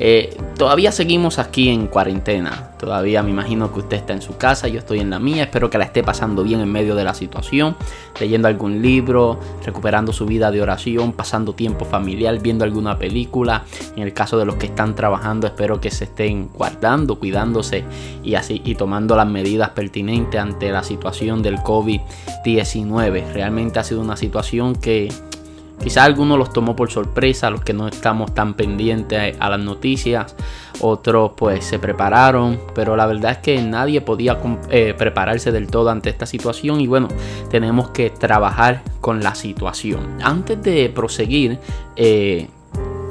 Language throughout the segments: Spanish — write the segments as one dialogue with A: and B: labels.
A: Eh, todavía seguimos aquí en cuarentena. Todavía me imagino que usted está en su casa, yo estoy en la mía. Espero que la esté pasando bien en medio de la situación, leyendo algún libro, recuperando su vida de oración, pasando tiempo familiar, viendo alguna película. En el caso de los que están trabajando, espero que se estén guardando, cuidándose y así y tomando las medidas pertinentes ante la situación del COVID-19. Realmente ha sido una situación que Quizás algunos los tomó por sorpresa, los que no estamos tan pendientes a las noticias, otros pues se prepararon, pero la verdad es que nadie podía eh, prepararse del todo ante esta situación y bueno, tenemos que trabajar con la situación. Antes de proseguir, eh,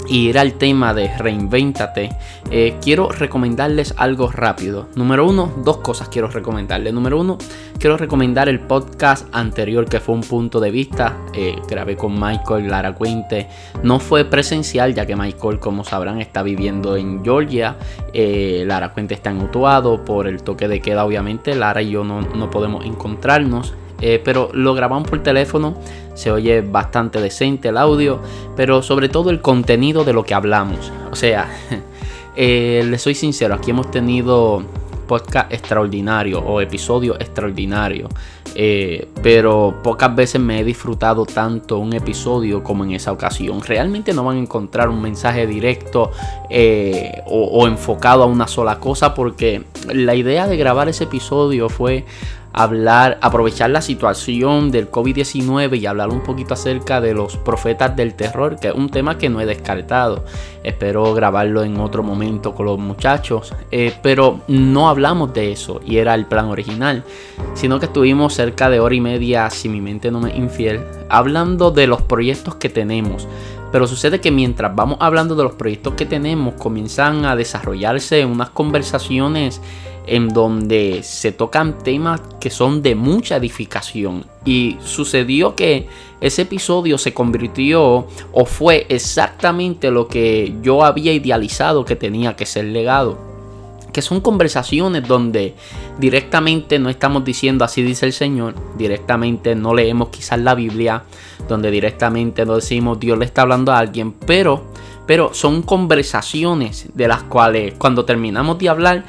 A: y ir al tema de reinvéntate, eh, quiero recomendarles algo rápido. Número uno, dos cosas quiero recomendarles. Número uno, quiero recomendar el podcast anterior que fue un punto de vista. Eh, grabé con Michael Lara Cuente. No fue presencial, ya que Michael, como sabrán, está viviendo en Georgia. Eh, Lara Cuente está en Utuado por el toque de queda, obviamente. Lara y yo no, no podemos encontrarnos. Eh, pero lo grabamos por teléfono, se oye bastante decente el audio, pero sobre todo el contenido de lo que hablamos. O sea, eh, les soy sincero, aquí hemos tenido podcast extraordinario o episodio extraordinario. Eh, pero pocas veces me he disfrutado tanto un episodio como en esa ocasión. Realmente no van a encontrar un mensaje directo o, enfocado a una sola cosa porque la idea de grabar ese episodio fue hablar, aprovechar la situación del COVID-19 y hablar un poquito acerca de los profetas del terror, que es un tema que no he descartado. Espero grabarlo en otro momento con los muchachos, eh, pero no hablamos de eso y era el plan original, sino que estuvimos cerca de hora y media, si mi mente no me infiel, hablando de los proyectos que tenemos. Pero sucede que mientras vamos hablando de los proyectos que tenemos, comienzan a desarrollarse unas conversaciones en donde se tocan temas que son de mucha edificación. Y sucedió que ese episodio se convirtió o fue exactamente lo que yo había idealizado que tenía que ser legado. Que son conversaciones donde directamente no estamos diciendo así dice el Señor, directamente no leemos quizás la Biblia, donde directamente no decimos Dios le está hablando a alguien, pero pero son conversaciones de las cuales cuando terminamos de hablar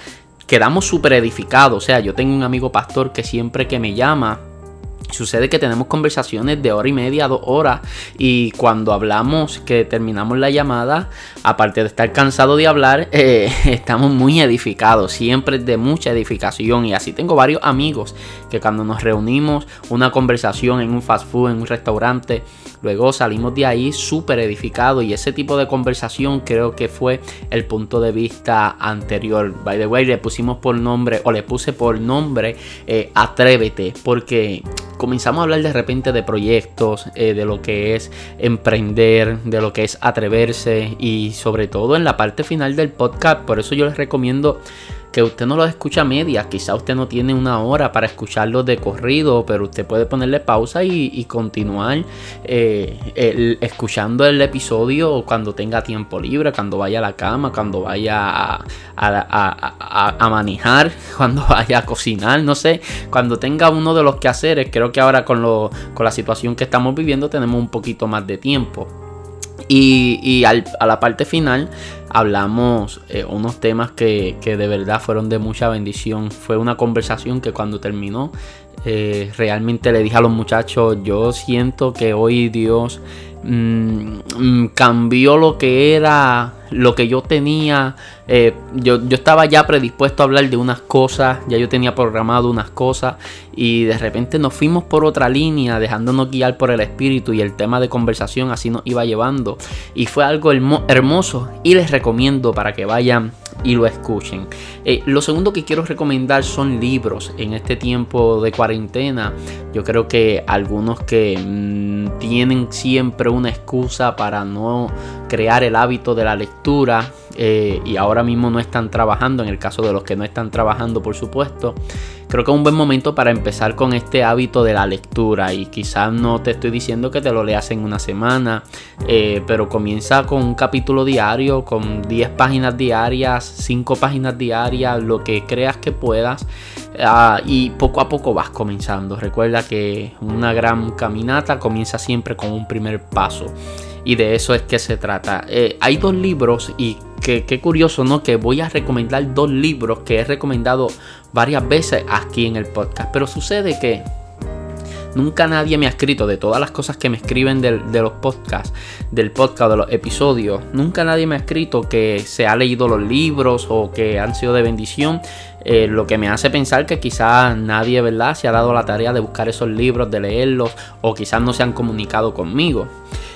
A: quedamos súper edificados. O sea, yo tengo un amigo pastor que siempre que me llama, Sucede que tenemos conversaciones de hora y media, dos horas, y cuando hablamos, que terminamos la llamada, aparte de estar cansado de hablar, eh, estamos muy edificados, siempre de mucha edificación. Y así tengo varios amigos que cuando nos reunimos, una conversación en un fast food, en un restaurante, luego salimos de ahí súper edificados. Y ese tipo de conversación creo que fue el punto de vista anterior. By the way, le pusimos por nombre, o le puse por nombre, eh, Atrévete, porque comenzamos a hablar de repente de proyectos, eh, de lo que es emprender, de lo que es atreverse y sobre todo en la parte final del podcast. Por eso yo les recomiendo que usted no lo escucha a medias, quizá usted no tiene una hora para escucharlo de corrido, pero usted puede ponerle pausa y, continuar eh, escuchando el episodio cuando tenga tiempo libre, cuando vaya a la cama, cuando vaya a, manejar, cuando vaya a cocinar, no sé, cuando tenga uno de los quehaceres, creo que ahora con, lo, con la situación que estamos viviendo tenemos un poquito más de tiempo. Y, a la parte final hablamos eh, unos temas que, de verdad fueron de mucha bendición. Fue una conversación que cuando terminó eh, realmente le dije a los muchachos, yo siento que hoy Dios Mm, mm, cambió lo que era, lo que yo tenía. Eh, yo, estaba ya predispuesto a hablar de unas cosas, ya yo tenía programado unas cosas y de repente nos fuimos por otra línea, dejándonos guiar por el espíritu y el tema de conversación así nos iba llevando. Y fue algo hermoso y les recomiendo para que vayan y lo escuchen. Eh, lo segundo que quiero recomendar son libros en este tiempo de cuarentena. Yo creo que algunos que mm, tienen siempre una excusa para no crear el hábito de la lectura eh, y ahora mismo no están trabajando, en el caso de los que no están trabajando por supuesto, creo que es un buen momento para empezar con este hábito de la lectura y quizás no te estoy diciendo que te lo leas en una semana, eh, pero comienza con un capítulo diario, con 10 páginas diarias, 5 páginas diarias, lo que creas que puedas ah, y poco a poco vas comenzando. Recuerda que una gran caminata comienza siempre con un primer paso y de eso es que se trata. Eh, hay dos libros y qué curioso, ¿no? Que voy a recomendar dos libros que he recomendado varias veces aquí en el podcast. Pero sucede que nunca nadie me ha escrito de todas las cosas que me escriben de, los podcasts, del podcast, de los episodios. Nunca nadie me ha escrito que se ha leído los libros o que han sido de bendición. Eh, lo que me hace pensar que quizás nadie, ¿verdad?, se ha dado la tarea de buscar esos libros, de leerlos, o quizás no se han comunicado conmigo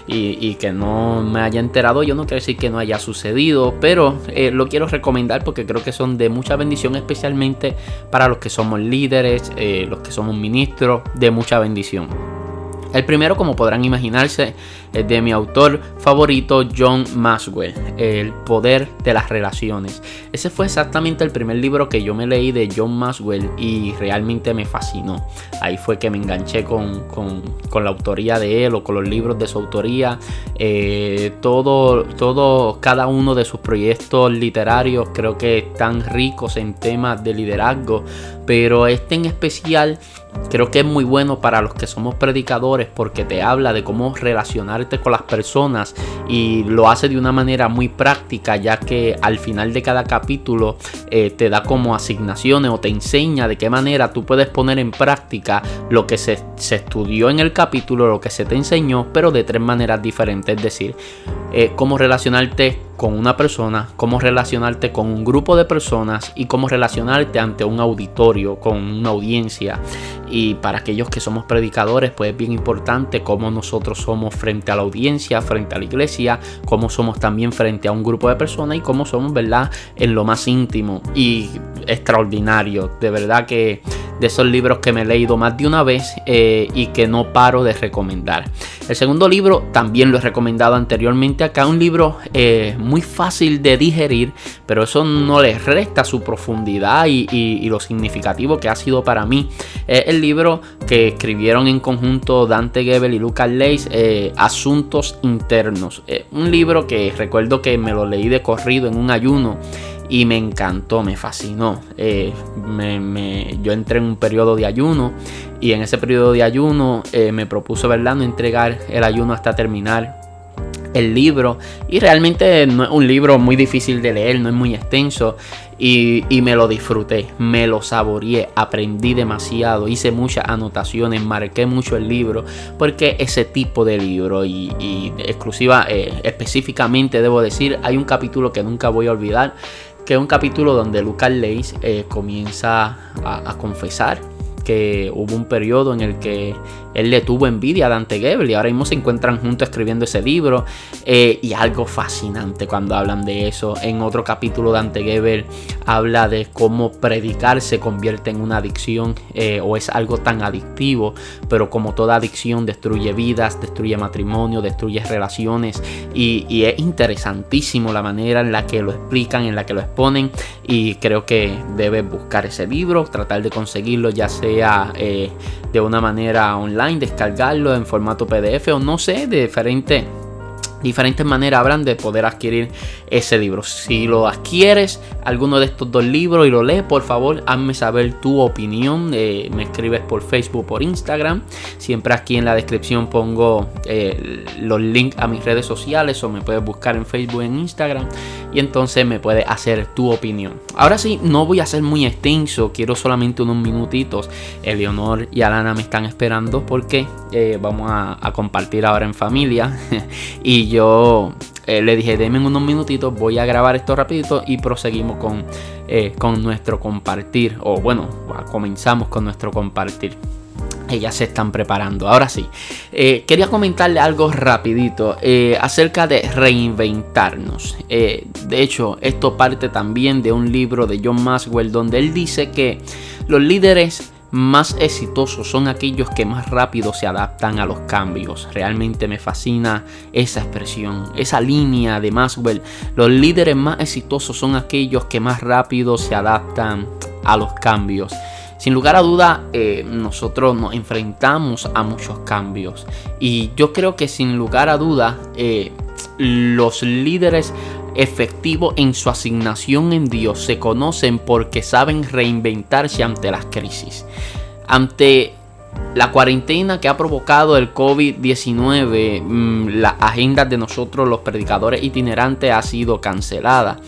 A: y, que no me haya enterado, yo no quiero decir que no haya sucedido, pero eh, lo quiero recomendar porque creo que son de mucha bendición, especialmente para los que somos líderes, eh, los que somos ministros, de mucha bendición. El primero, como podrán imaginarse, es de mi autor favorito, John Maxwell, El poder de las relaciones. Ese fue exactamente el primer libro que yo me leí de John Maxwell y realmente me fascinó. Ahí fue que me enganché con, la autoría de él o con los libros de su autoría. Eh, todo, todo, cada uno de sus proyectos literarios creo que están ricos en temas de liderazgo, pero este en especial creo que es muy bueno para los que somos predicadores porque te habla de cómo relacionarte con las personas y lo hace de una manera muy práctica ya que al final de cada capítulo eh, te da como asignaciones o te enseña de qué manera tú puedes poner en práctica lo que se, se estudió en el capítulo, lo que se te enseñó, pero de tres maneras diferentes, es decir, eh, cómo relacionarte con una persona, cómo relacionarte con un grupo de personas y cómo relacionarte ante un auditorio, con una audiencia. Y para aquellos que somos predicadores, pues es bien importante cómo nosotros somos frente a la audiencia, frente a la iglesia, cómo somos también frente a un grupo de personas y cómo somos, ¿verdad?, en lo más íntimo y extraordinario. De verdad que de esos libros que me he leído más de una vez eh, y que no paro de recomendar. El segundo libro también lo he recomendado anteriormente acá, un libro eh, muy fácil de digerir, pero eso no le resta su profundidad y, lo significativo que ha sido para mí. Es el libro que escribieron en conjunto Dante Gebel y Lucas Leis, eh, Asuntos Internos. un libro que recuerdo que me lo leí de corrido en un ayuno y me encantó, me fascinó. Eh, yo entré en un periodo de ayuno y en ese periodo de ayuno eh, me propuso, ¿verdad?, no entregar el ayuno hasta terminar el libro. Y realmente no es un libro muy difícil de leer, no es muy extenso. Y, me lo disfruté, me lo saboreé, aprendí demasiado, hice muchas anotaciones, marqué mucho el libro porque ese tipo de libro y, exclusiva, eh, específicamente debo decir, hay un capítulo que nunca voy a olvidar que es un capítulo donde Lucas Leis eh, comienza a, confesar que hubo un periodo en el que él le tuvo envidia a Dante Gebel y ahora mismo se encuentran juntos escribiendo ese libro eh, y algo fascinante cuando hablan de eso. En otro capítulo Dante Gebel habla de cómo predicar se convierte en una adicción eh, o es algo tan adictivo, pero como toda adicción destruye vidas, destruye matrimonio, destruye relaciones y, es interesantísimo la manera en la que lo explican, en la que lo exponen y creo que debes buscar ese libro, tratar de conseguirlo ya sea eh, de una manera online, descargarlo en formato PDF o no sé, de diferente diferentes maneras habrán de poder adquirir ese libro. Si lo adquieres, alguno de estos dos libros y lo lees, por favor, hazme saber tu opinión. Eh, me escribes por Facebook, por Instagram. Siempre aquí en la descripción pongo eh, los links a mis redes sociales o me puedes buscar en Facebook, en Instagram y entonces me puedes hacer tu opinión. Ahora sí, no voy a ser muy extenso, quiero solamente unos minutitos. Eleonor y Alana me están esperando porque eh, vamos a, a compartir ahora en familia y yo eh, le dije, denme unos minutitos, voy a grabar esto rapidito y proseguimos con, eh, con nuestro compartir. O bueno, comenzamos con nuestro compartir. ellas se están preparando. Ahora sí, eh, quería comentarle algo rapidito acerca de reinventarnos. De hecho, esto parte también de un libro de John Maxwell donde él dice que los líderes más exitosos son aquellos que más rápido se adaptan a los cambios. Realmente me fascina esa expresión, esa línea de Maxwell. Los líderes más exitosos son aquellos que más rápido se adaptan a los cambios. Sin lugar a duda, eh, nosotros nos enfrentamos a muchos cambios. Y yo creo que sin lugar a duda, eh, los líderes efectivos en su asignación en Dios se conocen porque saben reinventarse ante las crisis. Ante la cuarentena que ha provocado el COVID-19, mm, la agenda de nosotros los predicadores itinerantes ha sido cancelada.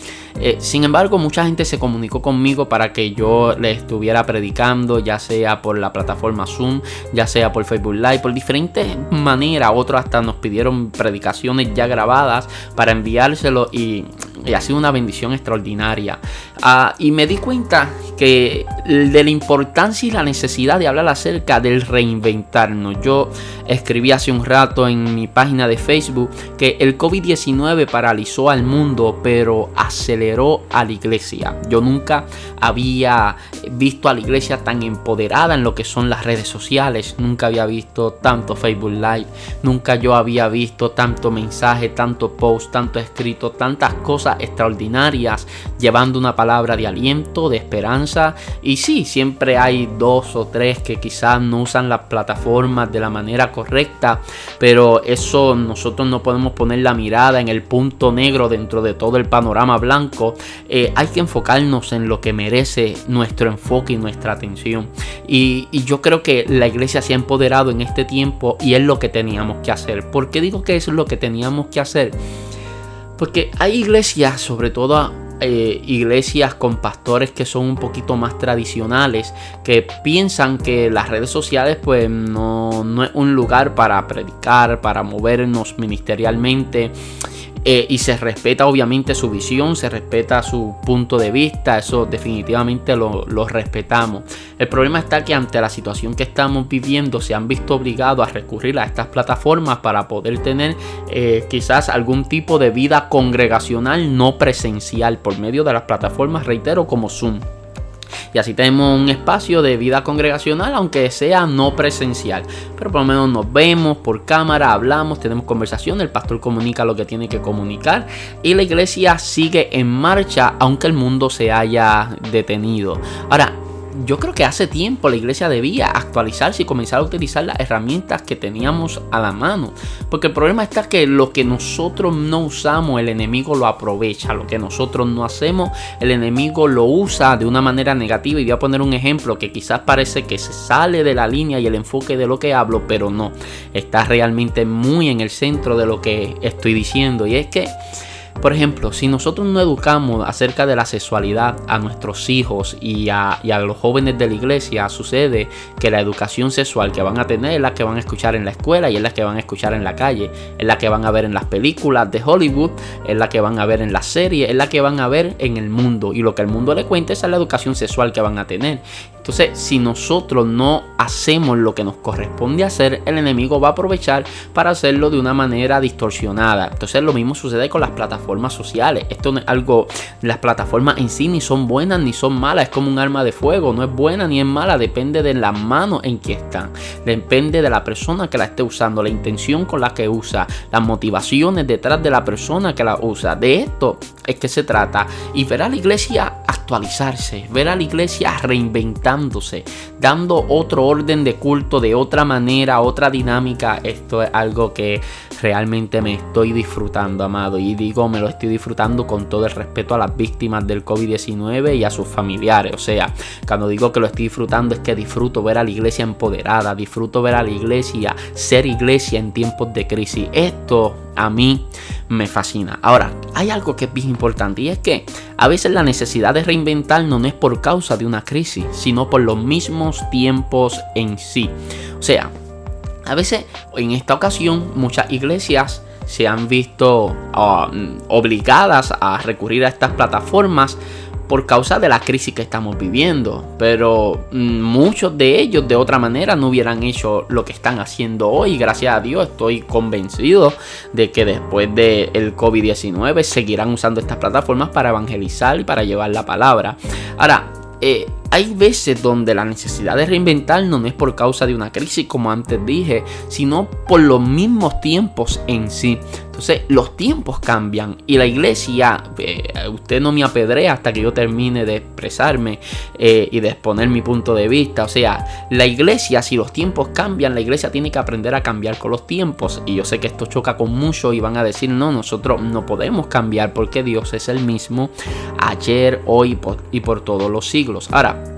A: Eh, sin embargo, mucha gente se comunicó conmigo para que yo le estuviera predicando, ya sea por la plataforma Zoom, ya sea por Facebook Live, por diferentes maneras. Otros hasta nos pidieron predicaciones ya grabadas para enviárselo y, ha sido una bendición extraordinaria. Ah, y me di cuenta que de la importancia y la necesidad de hablar acerca del reinventarnos. Yo escribí hace un rato en mi página de Facebook que el COVID-19 paralizó al mundo, pero aceleró a la iglesia. Yo nunca había visto a la iglesia tan empoderada en lo que son las redes sociales. Nunca había visto tanto Facebook Live. Nunca yo había visto tanto mensaje, tanto post, tanto escrito, tantas cosas extraordinarias llevando una palabra de aliento, de esperanza. Y sí, siempre hay dos o tres que quizás no usan las plataformas de la manera correcta. Pero eso nosotros no podemos poner la mirada en el punto negro dentro de todo el panorama blanco eh, hay que enfocarnos en lo que merece nuestro enfoque y nuestra atención. Y, yo creo que la iglesia se ha empoderado en este tiempo y es lo que teníamos que hacer. ¿Por qué digo que es lo que teníamos que hacer? Porque hay iglesias, sobre todo eh, iglesias con pastores que son un poquito más tradicionales, que piensan que las redes sociales pues no, no es un lugar para predicar, para movernos ministerialmente. Eh, y se respeta obviamente su visión, se respeta su punto de vista, eso definitivamente lo, respetamos. El problema está que ante la situación que estamos viviendo se han visto obligados a recurrir a estas plataformas para poder tener eh, quizás algún tipo de vida congregacional no presencial por medio de las plataformas, reitero, como Zoom. Y así tenemos un espacio de vida congregacional, aunque sea no presencial. Pero por lo menos nos vemos por cámara, hablamos, tenemos conversación, el pastor comunica lo que tiene que comunicar y la iglesia sigue en marcha aunque el mundo se haya detenido. Ahora, yo creo que hace tiempo la iglesia debía actualizarse y comenzar a utilizar las herramientas que teníamos a la mano. Porque el problema está que lo que nosotros no usamos, el enemigo lo aprovecha. Lo que nosotros no hacemos, el enemigo lo usa de una manera negativa. Y voy a poner un ejemplo que quizás parece que se sale de la línea y el enfoque de lo que hablo, pero no. Está realmente muy en el centro de lo que estoy diciendo. Y es que por ejemplo, si nosotros no educamos acerca de la sexualidad a nuestros hijos y a, los jóvenes de la iglesia, sucede que la educación sexual que van a tener es la que van a escuchar en la escuela y es la que van a escuchar en la calle, es la que van a ver en las películas de Hollywood, es la que van a ver en las series, es la que van a ver en el mundo. Y lo que el mundo le cuenta es la educación sexual que van a tener. Entonces, si nosotros no hacemos lo que nos corresponde hacer, el enemigo va a aprovechar para hacerlo de una manera distorsionada. Entonces, lo mismo sucede con las plataformas sociales. Esto no es algo, las plataformas en sí ni son buenas ni son malas, es como un arma de fuego, no es buena ni es mala, depende de la mano en que están, depende de la persona que la esté usando, la intención con la que usa, las motivaciones detrás de la persona que la usa. De esto es que se trata y ver a la iglesia actualizarse, ver a la iglesia reinventándose, dando otro orden de culto de otra manera, otra dinámica. Esto es algo que realmente me estoy disfrutando, amado. Y digo, me lo estoy disfrutando con todo el respeto a las víctimas del COVID-19 y a sus familiares. O sea, cuando digo que lo estoy disfrutando es que disfruto ver a la iglesia empoderada, disfruto ver a la iglesia ser iglesia en tiempos de crisis. Esto a mí me fascina. Ahora, hay algo que es bien importante y es que a veces la necesidad de reinventarnos no es por causa de una crisis, sino por los mismos tiempos en sí. O sea, a veces, en esta ocasión, muchas iglesias se han visto ah, obligadas a recurrir a estas plataformas por causa de la crisis que estamos viviendo. Pero mm, muchos de ellos de otra manera no hubieran hecho lo que están haciendo hoy. Gracias a Dios estoy convencido de que después del COVID-19 seguirán usando estas plataformas para evangelizar y para llevar la palabra. Ahora, eh, hay veces donde la necesidad de reinventarnos no es por causa de una crisis, como antes dije, sino por los mismos tiempos en sí. Entonces, los tiempos cambian y la iglesia, eh, usted no me apedrea hasta que yo termine de expresarme eh, y de exponer mi punto de vista. O sea, la iglesia, si los tiempos cambian, la iglesia tiene que aprender a cambiar con los tiempos. Y yo sé que esto choca con mucho y van a decir, no, nosotros no podemos cambiar porque Dios es el mismo ayer, hoy y por todos los siglos. Ahora,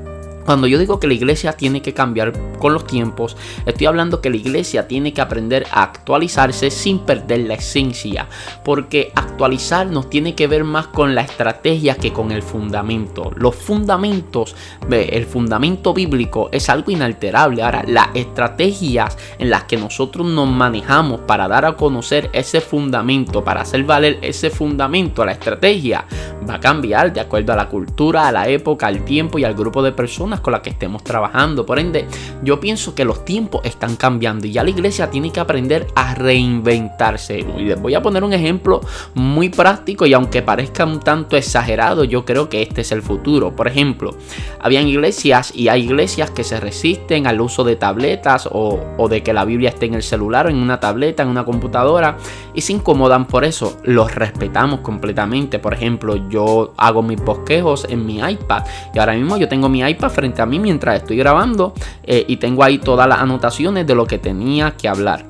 A: cuando yo digo que la iglesia tiene que cambiar con los tiempos, estoy hablando que la iglesia tiene que aprender a actualizarse sin perder la esencia. Porque actualizarnos tiene que ver más con la estrategia que con el fundamento. Los fundamentos, el fundamento bíblico es algo inalterable. Ahora, las estrategias en las que nosotros nos manejamos para dar a conocer ese fundamento, para hacer valer ese fundamento, la estrategia, va a cambiar de acuerdo a la cultura, a la época, al tiempo y al grupo de personas con las que estemos trabajando. Por ende, yo pienso que los tiempos están cambiando y ya la iglesia tiene que aprender a reinventarse. Y les voy a poner un ejemplo muy práctico y aunque parezca un tanto exagerado, yo creo que este es el futuro. Por ejemplo, habían iglesias y hay iglesias que se resisten al uso de tabletas o, o de que la Biblia esté en el celular o en una tableta, en una computadora y se incomodan por eso. Los respetamos completamente. Por ejemplo, yo hago mis bosquejos en mi iPad y ahora mismo yo tengo mi iPad frente a mí mientras estoy grabando eh, y tengo ahí todas las anotaciones de lo que tenía que hablar.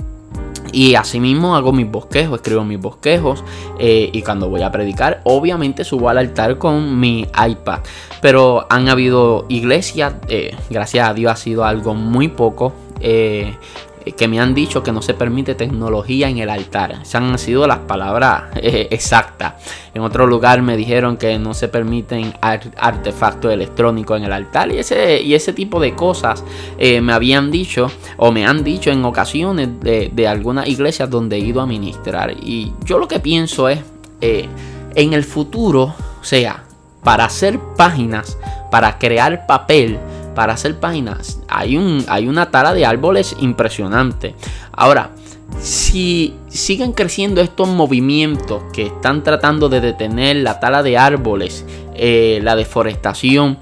A: Y asimismo hago mis bosquejos, escribo mis bosquejos eh, y cuando voy a predicar obviamente subo al altar con mi iPad. Pero han habido iglesias, eh, gracias a Dios ha sido algo muy poco, que me han dicho que no se permite tecnología en el altar. Esas han sido las palabras eh, exactas. En otro lugar me dijeron que no se permiten artefactos electrónicos en el altar. Y ese, y ese tipo de cosas eh, me habían dicho o me han dicho en ocasiones de, de algunas iglesias donde he ido a ministrar. Y yo lo que pienso es, en el futuro, o sea, para hacer páginas, para crear papel, para hacer páginas hay, un, hay una tala de árboles impresionante. Ahora, si siguen creciendo estos movimientos que están tratando de detener la tala de árboles, eh, la deforestación,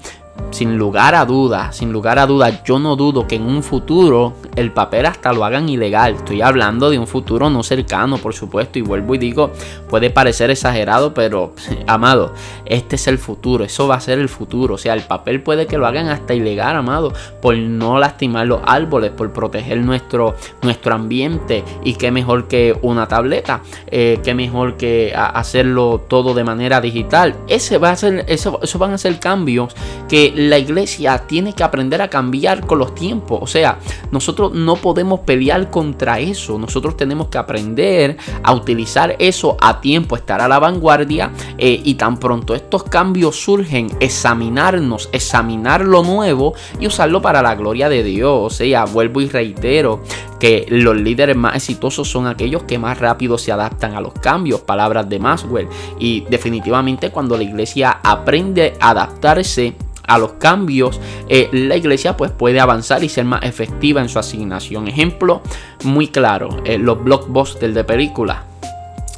A: sin lugar a dudas, sin lugar a dudas, yo no dudo que en un futuro el papel hasta lo hagan ilegal. Estoy hablando de un futuro no cercano, por supuesto, y vuelvo y digo, puede parecer exagerado, pero amado, este es el futuro, eso va a ser el futuro. O sea, el papel puede que lo hagan hasta ilegal, amado, por no lastimar los árboles, por proteger nuestro, nuestro ambiente. Y qué mejor que una tableta, eh, qué mejor que hacerlo todo de manera digital. Ese va a ser, eso, eso van a ser cambios que la iglesia tiene que aprender a cambiar con los tiempos. O sea, nosotros no podemos pelear contra eso. Nosotros tenemos que aprender a utilizar eso a tiempo, estar a la vanguardia eh, y tan pronto estos cambios surgen, examinarnos, examinar lo nuevo y usarlo para la gloria de Dios. O sea, vuelvo y reitero que los líderes más exitosos son aquellos que más rápido se adaptan a los cambios, palabras de Maxwell. Y definitivamente cuando la iglesia aprende a adaptarse a los cambios, eh, la iglesia pues puede avanzar y ser más efectiva en su asignación. Ejemplo muy claro, eh, los blockbusters de películas.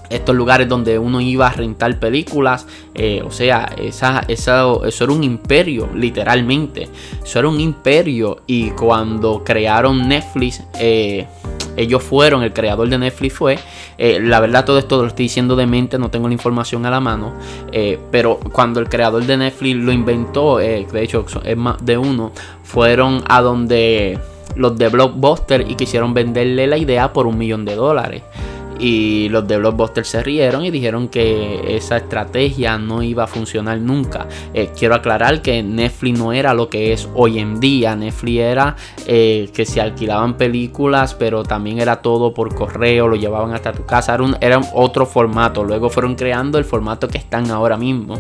A: Estos lugares donde uno iba a rentar películas, eh, o sea, esa, eso era un imperio, literalmente. Eso era un imperio. Y cuando crearon Netflix, ellos fueron, el creador de Netflix fue. Eh, la verdad, todo esto lo estoy diciendo de mente, no tengo la información a la mano. Eh, pero cuando el creador de Netflix lo inventó, eh, de hecho es más de uno, fueron a donde los de Blockbuster y quisieron venderle la idea por un millón de dólares. Y los de Blockbuster se rieron y dijeron que esa estrategia no iba a funcionar nunca. Eh, quiero aclarar que Netflix no era lo que es hoy en día. Netflix era eh, que se alquilaban películas, pero también era todo por correo, lo llevaban hasta tu casa. Era, un, era otro formato. Luego fueron creando el formato que están ahora mismo.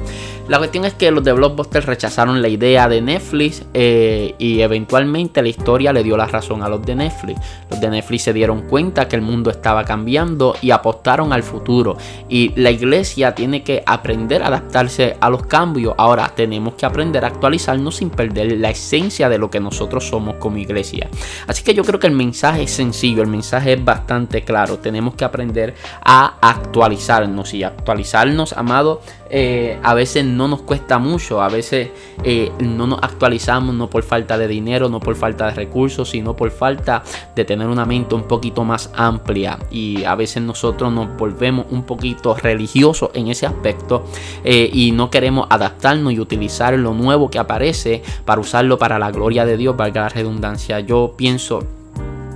A: La cuestión es que los de Blockbuster rechazaron la idea de Netflix eh, y eventualmente la historia le dio la razón a los de Netflix. Los de Netflix se dieron cuenta que el mundo estaba cambiando y apostaron al futuro. Y la iglesia tiene que aprender a adaptarse a los cambios. Ahora tenemos que aprender a actualizarnos sin perder la esencia de lo que nosotros somos como iglesia. Así que yo creo que el mensaje es sencillo, el mensaje es bastante claro. Tenemos que aprender a actualizarnos y actualizarnos, amado, eh, a veces no nos cuesta mucho, a veces eh, no nos actualizamos no por falta de dinero, no por falta de recursos, sino por falta de tener una mente un poquito más amplia y a veces nosotros nos volvemos un poquito religiosos en ese aspecto eh, y no queremos adaptarnos y utilizar lo nuevo que aparece para usarlo para la gloria de Dios, valga la redundancia. Yo pienso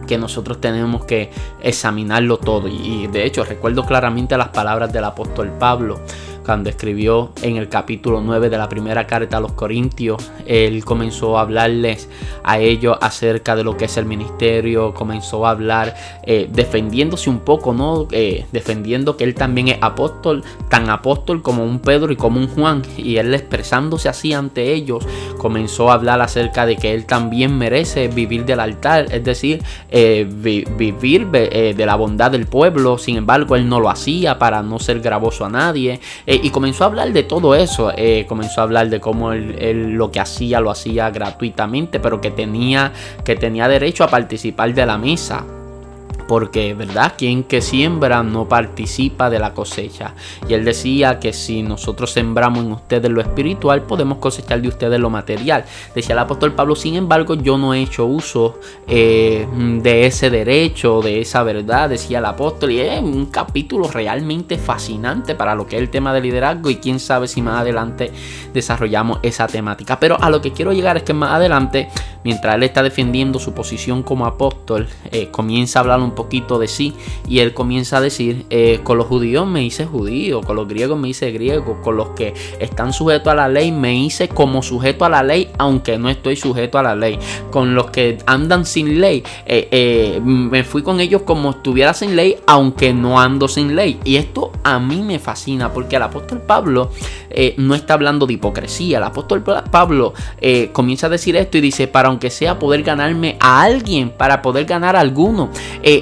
A: que nosotros tenemos que examinarlo todo y de hecho recuerdo claramente las palabras del apóstol Pablo cuando escribió en el capítulo 9 de la primera carta a los Corintios, él comenzó a hablarles a ellos acerca de lo que es el ministerio, comenzó a hablar eh, defendiéndose un poco, ¿no? Eh, defendiendo que él también es apóstol, tan apóstol como un Pedro y como un Juan, y él expresándose así ante ellos, comenzó a hablar acerca de que él también merece vivir del altar, es decir, eh, vivir de la bondad del pueblo, sin embargo él no lo hacía para no ser gravoso a nadie, eh, y comenzó a hablar de todo eso. Eh, comenzó a hablar de cómo él, lo que hacía lo hacía gratuitamente, pero que tenía, que tenía derecho a participar de la misa porque, ¿verdad? Quien que siembra no participa de la cosecha. Y él decía que si nosotros sembramos en ustedes lo espiritual, podemos cosechar de ustedes lo material. Decía el apóstol Pablo, sin embargo, yo no he hecho uso eh, de ese derecho, de esa verdad, decía el apóstol. Y es un capítulo realmente fascinante para lo que es el tema de liderazgo y quién sabe si más adelante desarrollamos esa temática. Pero a lo que quiero llegar es que más adelante, mientras él está defendiendo su posición como apóstol, eh, comienza a hablar un poco poquito de sí y él comienza a decir, eh, con los judíos me hice judío, con los griegos me hice griego, con los que están sujetos a la ley me hice como sujeto a la ley, aunque no estoy sujeto a la ley, con los que andan sin ley, eh, eh, me fui con ellos como estuviera sin ley, aunque no ando sin ley. Y esto a mí me fascina porque el apóstol Pablo no está hablando de hipocresía, el apóstol Pablo comienza a decir esto y dice, para aunque sea poder ganarme a alguien, para poder ganar a alguno.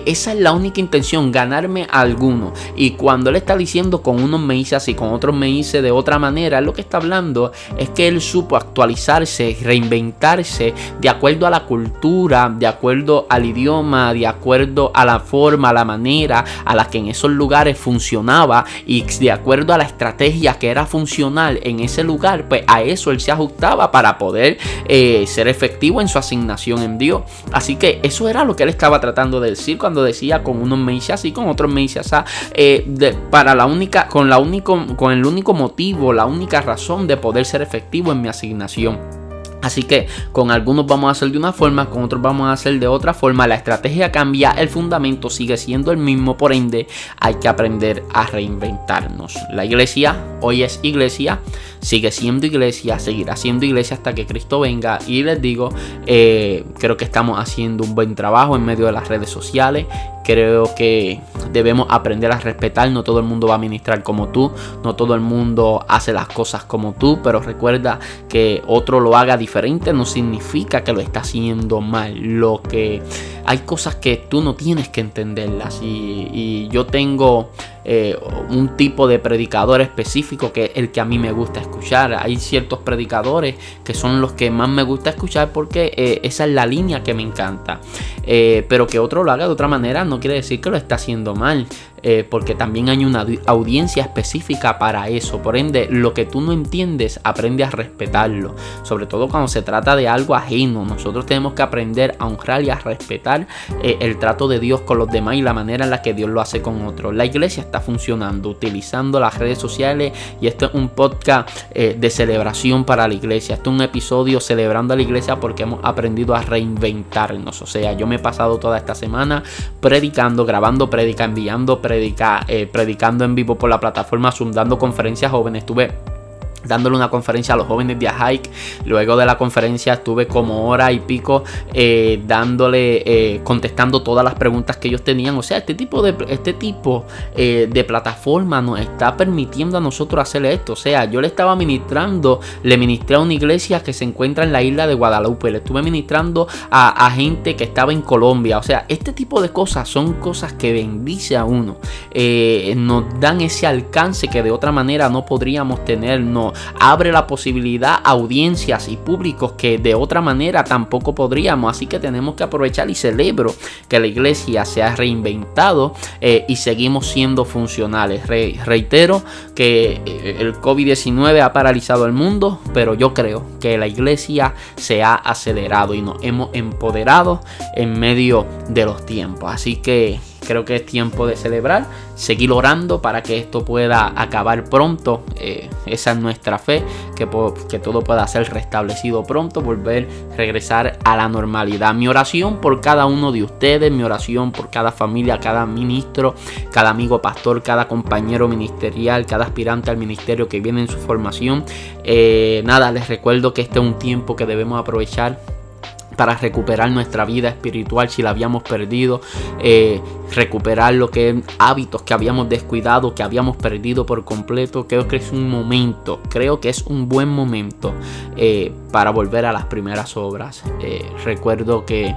A: Esa es la única intención, ganarme a alguno. Y cuando él está diciendo con unos me hice así, con otros me hice de otra manera, lo que está hablando es que él supo actualizarse, reinventarse de acuerdo a la cultura, de acuerdo al idioma, de acuerdo a la forma, a la manera a la que en esos lugares funcionaba y de acuerdo a la estrategia que era funcional en ese lugar, pues a eso él se ajustaba para poder eh, ser efectivo en su asignación en Dios. Así que eso era lo que él estaba tratando de decir cuando decía con unos me hice así, con otros me hice así, eh, para la única, con la único, con el único motivo, la única razón de poder ser efectivo en mi asignación. Así que con algunos vamos a hacer de una forma, con otros vamos a hacer de otra forma. La estrategia cambia, el fundamento sigue siendo el mismo, por ende hay que aprender a reinventarnos. La iglesia hoy es iglesia, sigue siendo iglesia, seguirá siendo iglesia hasta que Cristo venga. Y les digo, eh, creo que estamos haciendo un buen trabajo en medio de las redes sociales. Creo que debemos aprender a respetar. No todo el mundo va a ministrar como tú. No todo el mundo hace las cosas como tú. Pero recuerda que otro lo haga diferente no significa que lo está haciendo mal. Lo que hay cosas que tú no tienes que entenderlas. Y, yo tengo eh, un tipo de predicador específico que es el que a mí me gusta escuchar. Hay ciertos predicadores que son los que más me gusta escuchar porque eh, esa es la línea que me encanta. Eh, pero que otro lo haga de otra manera no quiere decir que lo está haciendo mal. Eh, porque también hay una audiencia específica para eso. Por ende, lo que tú no entiendes, aprende a respetarlo. Sobre todo cuando se trata de algo ajeno. Nosotros tenemos que aprender a honrar y a respetar eh, el trato de Dios con los demás y la manera en la que Dios lo hace con otros. La iglesia está funcionando utilizando las redes sociales y esto es un podcast eh, de celebración para la iglesia. Esto es un episodio celebrando a la iglesia porque hemos aprendido a reinventarnos. O sea, yo me he pasado toda esta semana predicando, grabando predica, enviando predica, eh, predicando en vivo por la plataforma Zoom, dando conferencias jóvenes. Estuve dándole una conferencia a los jóvenes de Hike. Luego de la conferencia estuve como hora y pico eh, dándole, eh, contestando todas las preguntas que ellos tenían. O sea, este tipo de, este tipo, eh, de plataforma nos está permitiendo a nosotros hacer esto. O sea, yo le estaba ministrando, le ministré a una iglesia que se encuentra en la isla de Guadalupe. Le estuve ministrando a, a gente que estaba en Colombia. O sea, este tipo de cosas son cosas que bendice a uno. nos dan ese alcance que de otra manera no podríamos tener. No, abre la posibilidad a audiencias y públicos que de otra manera tampoco podríamos. Así que tenemos que aprovechar y celebro que la iglesia se ha reinventado eh, y seguimos siendo funcionales. reitero que eh, el COVID-19 ha paralizado el mundo, pero yo creo que la iglesia se ha acelerado y nos hemos empoderado en medio de los tiempos. Así que creo que es tiempo de celebrar, seguir orando para que esto pueda acabar pronto. Eh, esa es nuestra fe, que, que todo pueda ser restablecido pronto, volver, regresar a la normalidad. Mi oración por cada uno de ustedes, mi oración por cada familia, cada ministro, cada amigo pastor, cada compañero ministerial, cada aspirante al ministerio que viene en su formación. Eh, nada, les recuerdo que este es un tiempo que debemos aprovechar para recuperar nuestra vida espiritual si la habíamos perdido, eh, recuperar lo que hábitos que habíamos descuidado, que habíamos perdido por completo. Creo que es un momento, creo que es un buen momento eh, para volver a las primeras obras. Eh, recuerdo que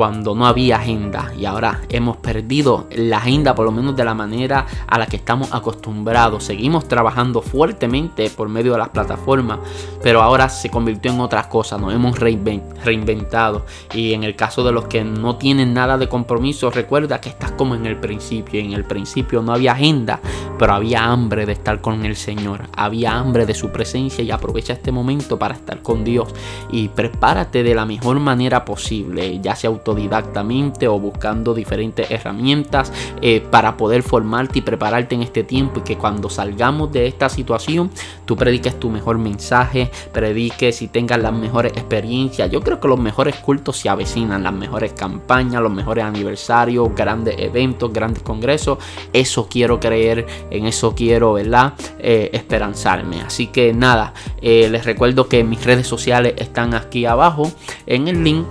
A: cuando no había agenda. Y ahora hemos perdido la agenda por lo menos de la manera a la que estamos acostumbrados. Seguimos trabajando fuertemente por medio de las plataformas, pero ahora se convirtió en otras cosas, nos hemos reinventado. Y en el caso de los que no tienen nada de compromiso, recuerda que estás como en el principio. En el principio no había agenda, pero había hambre de estar con el Señor, había hambre de su presencia y aprovecha este momento para estar con Dios. Y prepárate de la mejor manera posible, ya sea autodidactamente o buscando diferentes herramientas eh, para poder formarte y prepararte en este tiempo y que cuando salgamos de esta situación tú prediques tu mejor mensaje, prediques y tengas las mejores experiencias. Yo creo que los mejores cultos se avecinan, las mejores campañas, los mejores aniversarios, grandes eventos, grandes congresos. Eso quiero creer, en eso quiero, ¿verdad? Eh, esperanzarme. Así que nada, eh, les recuerdo que mis redes sociales están aquí abajo en el link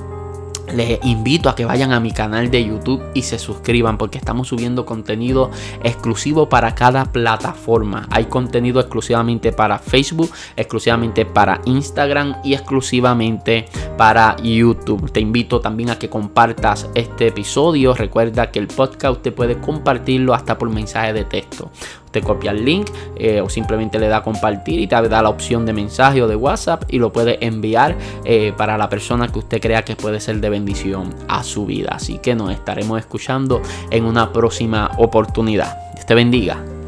A: les invito a que vayan a mi canal de YouTube y se suscriban porque estamos subiendo contenido exclusivo para cada plataforma. Hay contenido exclusivamente para Facebook, exclusivamente para Instagram y exclusivamente para YouTube. Te invito también a que compartas este episodio. Recuerda que el podcast usted puede compartirlo hasta por mensaje de texto te copia el link eh, o simplemente le da a compartir y te da la opción de mensaje o de WhatsApp y lo puede enviar eh, para la persona que usted crea que puede ser de bendición a su vida. Así que nos estaremos escuchando en una próxima oportunidad. Dios te bendiga.